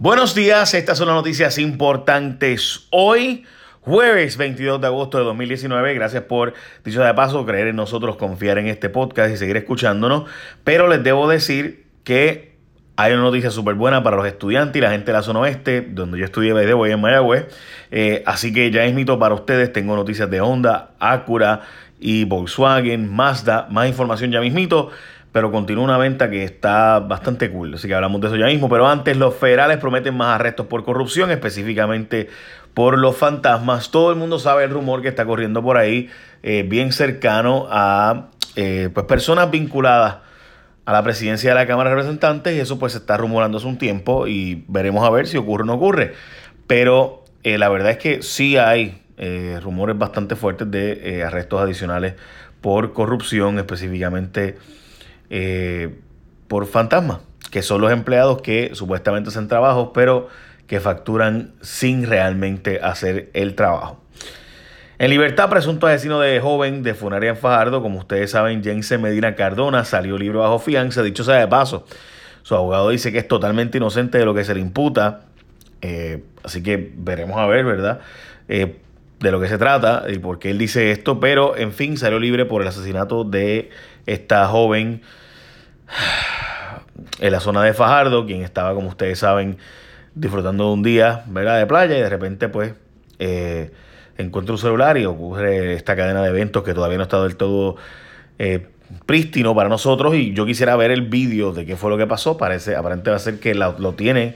Buenos días, estas son las noticias importantes hoy, jueves 22 de agosto de 2019. Gracias por, dicho de paso, creer en nosotros, confiar en este podcast y seguir escuchándonos. Pero les debo decir que hay una noticia súper buena para los estudiantes y la gente de la zona oeste, donde yo estudié desde hoy en Mayagüez. Eh, así que ya es mito para ustedes. Tengo noticias de Honda, Acura y Volkswagen, Mazda. Más información ya mismito pero continúa una venta que está bastante cool, así que hablamos de eso ya mismo. Pero antes, los federales prometen más arrestos por corrupción, específicamente por los fantasmas. Todo el mundo sabe el rumor que está corriendo por ahí, eh, bien cercano a eh, pues personas vinculadas a la presidencia de la Cámara de Representantes, y eso pues se está rumorando hace un tiempo y veremos a ver si ocurre o no ocurre. Pero eh, la verdad es que sí hay rumores bastante fuertes de arrestos adicionales por corrupción, específicamente eh, por fantasma, que son los empleados que supuestamente hacen trabajos, pero que facturan sin realmente hacer el trabajo. En libertad, presunto asesino de joven de Funaria en Fajardo, como ustedes saben, James Medina Cardona salió libre bajo fianza, dicho sea de paso. Su abogado dice que es totalmente inocente de lo que se le imputa, eh, así que veremos a ver, ¿verdad? Eh, de lo que se trata y por qué él dice esto, pero en fin, salió libre por el asesinato de esta joven en la zona de Fajardo, quien estaba, como ustedes saben, disfrutando de un día ¿verdad? de playa y de repente pues eh, encuentra un celular y ocurre esta cadena de eventos que todavía no está del todo eh, prístino para nosotros y yo quisiera ver el vídeo de qué fue lo que pasó, parece, aparente va a ser que lo tiene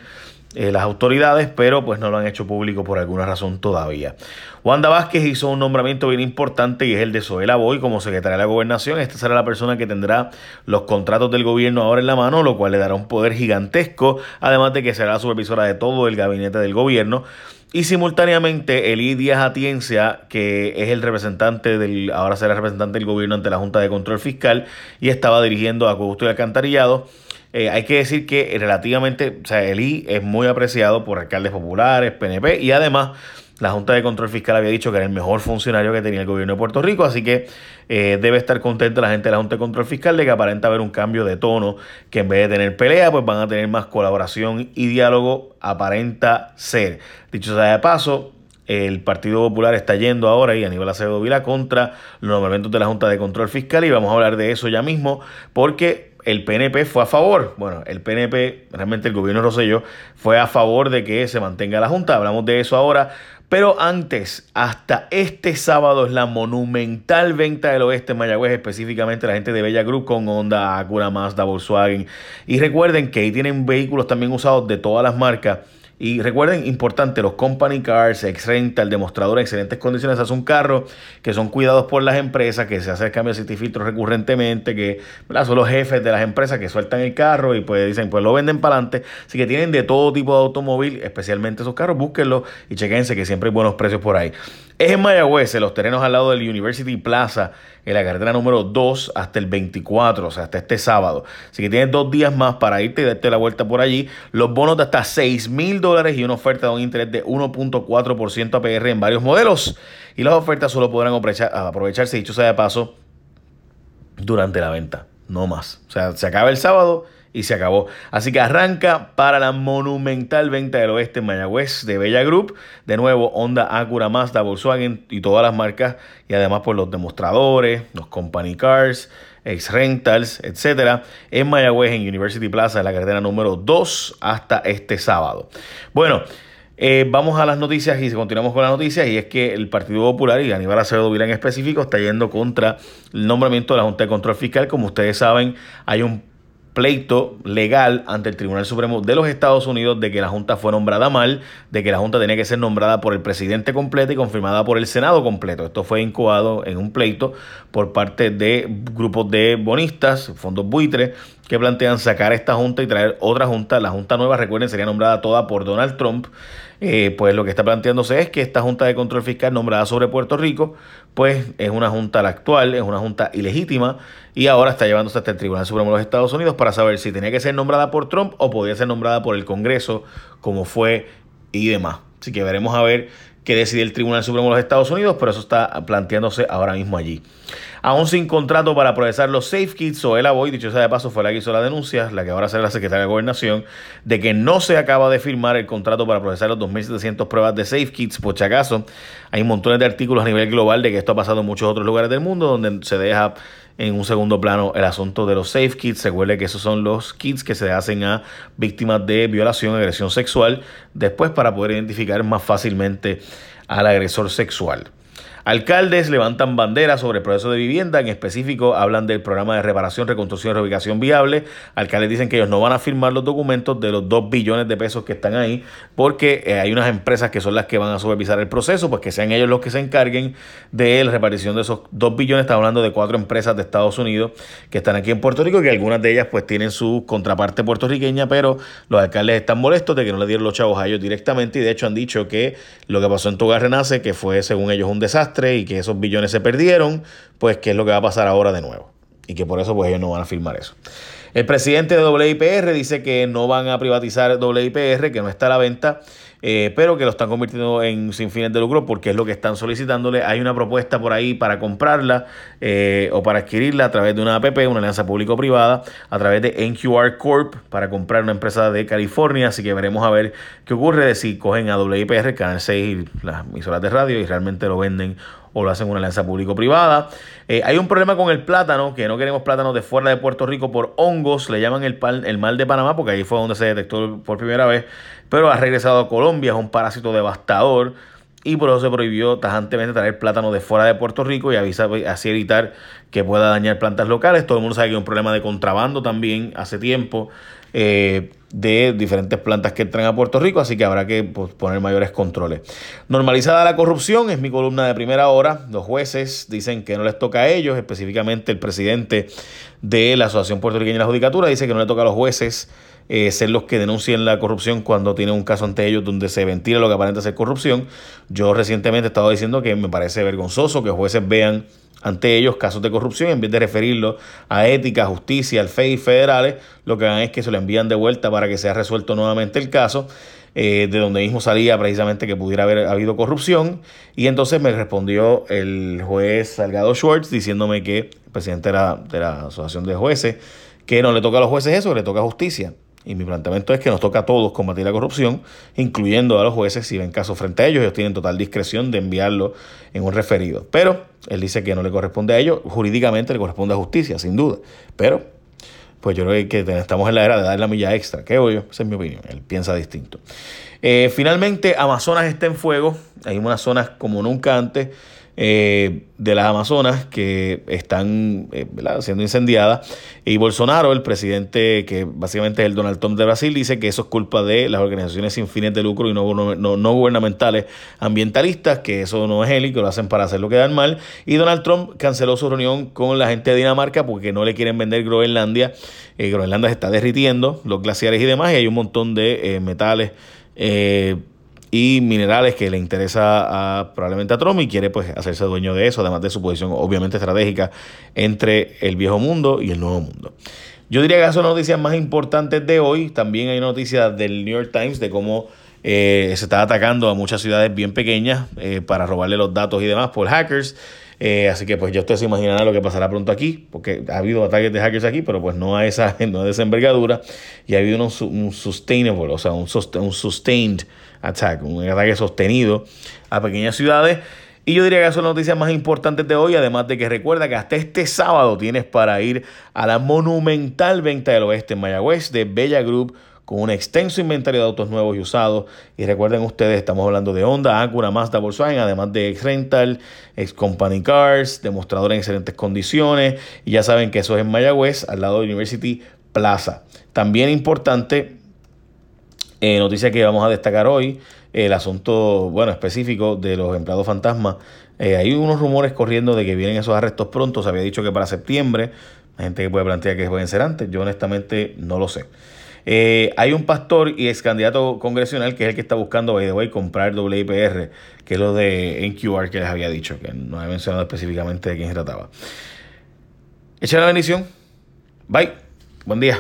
eh, las autoridades, pero pues no lo han hecho público por alguna razón todavía. Wanda Vázquez hizo un nombramiento bien importante y es el de Zoela Boy como secretaria de la gobernación. Esta será la persona que tendrá los contratos del gobierno ahora en la mano, lo cual le dará un poder gigantesco, además de que será la supervisora de todo el gabinete del gobierno. Y simultáneamente Elí Díaz Atiencia, que es el representante del, ahora será el representante del gobierno ante la Junta de Control Fiscal y estaba dirigiendo a Acueducto y Alcantarillado, eh, hay que decir que relativamente, o sea, el I es muy apreciado por alcaldes populares, PNP y además la Junta de Control Fiscal había dicho que era el mejor funcionario que tenía el gobierno de Puerto Rico, así que eh, debe estar contenta la gente de la Junta de Control Fiscal de que aparenta haber un cambio de tono, que en vez de tener pelea, pues van a tener más colaboración y diálogo, aparenta ser. Dicho sea de paso, el Partido Popular está yendo ahora y a nivel Acevedo Vila contra los nombramientos de la Junta de Control Fiscal y vamos a hablar de eso ya mismo porque el PNP fue a favor. Bueno, el PNP, realmente el gobierno Rosselló, fue a favor de que se mantenga la Junta. Hablamos de eso ahora. Pero antes, hasta este sábado es la monumental venta del oeste en Mayagüez, específicamente la gente de Bella Group con Honda, Acura, Mazda, Volkswagen. Y recuerden que ahí tienen vehículos también usados de todas las marcas y recuerden, importante, los company cars, ex rental, demostrador en excelentes condiciones, es un carro que son cuidados por las empresas, que se hace el cambio de filtros recurrentemente, que son los jefes de las empresas que sueltan el carro y pues dicen, pues lo venden para adelante. Así que tienen de todo tipo de automóvil, especialmente esos carros, búsquenlos y chequense que siempre hay buenos precios por ahí. Es en Mayagüez, en los terrenos al lado del University Plaza, en la carretera número 2 hasta el 24, o sea, hasta este sábado. Así que tienes dos días más para irte y darte la vuelta por allí. Los bonos de hasta 6 mil dólares y una oferta de un interés de 1.4% APR en varios modelos. Y las ofertas solo podrán aprovecharse, dicho sea de paso, durante la venta, no más. O sea, se acaba el sábado y se acabó. Así que arranca para la monumental venta del oeste en Mayagüez de Bella Group. De nuevo, Honda, Acura, Mazda, Volkswagen y todas las marcas. Y además por los demostradores, los company cars, ex rentals, etcétera, en Mayagüez, en University Plaza, en la carretera número 2 hasta este sábado. Bueno. Eh, vamos a las noticias y continuamos con las noticias y es que el Partido Popular y Aníbal Acevedo Vila en específico está yendo contra el nombramiento de la Junta de Control Fiscal. Como ustedes saben, hay un pleito legal ante el Tribunal Supremo de los Estados Unidos de que la Junta fue nombrada mal, de que la Junta tenía que ser nombrada por el presidente completo y confirmada por el Senado completo. Esto fue incoado en un pleito por parte de grupos de bonistas, fondos buitres, que plantean sacar esta Junta y traer otra Junta. La Junta nueva, recuerden, sería nombrada toda por Donald Trump. Eh, pues lo que está planteándose es que esta Junta de Control Fiscal nombrada sobre Puerto Rico, pues es una Junta la actual, es una Junta ilegítima y ahora está llevándose hasta el Tribunal Supremo de los Estados Unidos para saber si tenía que ser nombrada por Trump o podía ser nombrada por el Congreso, como fue y demás. Así que veremos a ver que decide el Tribunal Supremo de los Estados Unidos, pero eso está planteándose ahora mismo allí. Aún sin contrato para procesar los Safe Kits, Soela Boy, dicho sea de paso, fue la que hizo la denuncia, la que ahora será la secretaria de Gobernación, de que no se acaba de firmar el contrato para procesar los 2.700 pruebas de Safe Kits. Por si acaso, hay montones de artículos a nivel global de que esto ha pasado en muchos otros lugares del mundo, donde se deja en un segundo plano el asunto de los safe kits. Recuerde que esos son los kits que se hacen a víctimas de violación, agresión sexual, después para poder identificar más fácilmente al agresor sexual. Alcaldes levantan banderas sobre el proceso de vivienda, en específico hablan del programa de reparación, reconstrucción y reubicación viable. Alcaldes dicen que ellos no van a firmar los documentos de los 2 billones de pesos que están ahí, porque eh, hay unas empresas que son las que van a supervisar el proceso, pues que sean ellos los que se encarguen de la repartición de esos 2 billones. Estamos hablando de cuatro empresas de Estados Unidos que están aquí en Puerto Rico que algunas de ellas pues tienen su contraparte puertorriqueña, pero los alcaldes están molestos de que no le dieron los chavos a ellos directamente y de hecho han dicho que lo que pasó en Togar Renace, que fue según ellos un desastre, y que esos billones se perdieron, pues qué es lo que va a pasar ahora de nuevo. Y que por eso pues ellos no van a firmar eso. El presidente de WIPR dice que no van a privatizar WIPR, que no está a la venta eh, pero que lo están convirtiendo en sin fines de lucro porque es lo que están solicitándole. Hay una propuesta por ahí para comprarla eh, o para adquirirla a través de una APP, una alianza público-privada, a través de NQR Corp para comprar una empresa de California. Así que veremos a ver qué ocurre de si cogen a WIPR, Canal 6 y las emisoras de radio y realmente lo venden o lo hacen una alianza público-privada. Eh, hay un problema con el plátano, que no queremos plátanos de fuera de Puerto Rico por hongos, le llaman el, el mal de Panamá, porque ahí fue donde se detectó por primera vez, pero ha regresado a Colombia, es un parásito devastador y por eso se prohibió tajantemente traer plátano de fuera de Puerto Rico y avisa, así evitar que pueda dañar plantas locales. Todo el mundo sabe que hay un problema de contrabando también hace tiempo. Eh, de diferentes plantas que entran a Puerto Rico, así que habrá que pues, poner mayores controles. Normalizada la corrupción, es mi columna de primera hora. Los jueces dicen que no les toca a ellos, específicamente el presidente de la Asociación Puertorriqueña de la Judicatura dice que no le toca a los jueces eh, ser los que denuncien la corrupción cuando tienen un caso ante ellos donde se ventila lo que aparenta ser corrupción. Yo recientemente he estado diciendo que me parece vergonzoso que jueces vean ante ellos casos de corrupción, en vez de referirlo a ética, justicia, al FEI federales, lo que hagan es que se lo envían de vuelta para que sea resuelto nuevamente el caso, eh, de donde mismo salía precisamente que pudiera haber habido corrupción. Y entonces me respondió el juez Salgado Schwartz diciéndome que el presidente de la, de la Asociación de Jueces, que no le toca a los jueces eso, que le toca justicia. Y mi planteamiento es que nos toca a todos combatir la corrupción, incluyendo a los jueces. Si ven casos frente a ellos, ellos tienen total discreción de enviarlo en un referido. Pero él dice que no le corresponde a ellos, jurídicamente le corresponde a justicia, sin duda. Pero, pues yo creo que estamos en la era de dar la milla extra. ¿Qué yo? Esa es mi opinión. Él piensa distinto. Eh, finalmente, Amazonas está en fuego. Hay unas zonas como nunca antes eh, de las Amazonas que están eh, siendo incendiadas. Y Bolsonaro, el presidente que básicamente es el Donald Trump de Brasil, dice que eso es culpa de las organizaciones sin fines de lucro y no, no, gubernamentales ambientalistas, que eso no es él y que lo hacen para hacer lo que dan mal. Y Donald Trump canceló su reunión con la gente de Dinamarca porque no le quieren vender Groenlandia. Eh, Groenlandia se está derritiendo, los glaciares y demás, y hay un montón de metales y minerales que le interesa a, probablemente a Trump y quiere pues hacerse dueño de eso, además de su posición obviamente estratégica entre el viejo mundo y el nuevo mundo. Yo diría que esas son las noticias más importantes de hoy. También hay noticias del New York Times de cómo eh, se está atacando a muchas ciudades bien pequeñas eh, para robarle los datos y demás por hackers. Eh, así que pues ya ustedes se imaginarán lo que pasará pronto aquí, porque ha habido ataques de hackers aquí, pero pues no a esa, no de esa envergadura. Y ha habido un, un sustainable, o sea, un, un sustained attack, un ataque sostenido a pequeñas ciudades. Y yo diría que son las noticias más importantes de hoy, además de que recuerda que hasta este sábado tienes para ir a la monumental venta del oeste en Mayagüez de Bella Group con un extenso inventario de autos nuevos y usados. Y recuerden ustedes, estamos hablando de Honda, Acura, Mazda, Volkswagen, además de X-Rental, X-Company Cars, demostrador en excelentes condiciones. Y ya saben que eso es en Mayagüez, al lado de University Plaza. También importante, eh, noticia que vamos a destacar hoy, el asunto, bueno, específico de los empleados fantasmas. Eh, hay unos rumores corriendo de que vienen esos arrestos pronto. Se había dicho que para septiembre. Hay gente que puede plantear que pueden ser antes. Yo honestamente no lo sé. Eh, hay un pastor y ex candidato congresional que es el que está buscando, by the way, comprar WIPR, que es lo de NQR que les había dicho, que no he mencionado específicamente de quién se trataba. Echa la bendición. Bye. Buen día.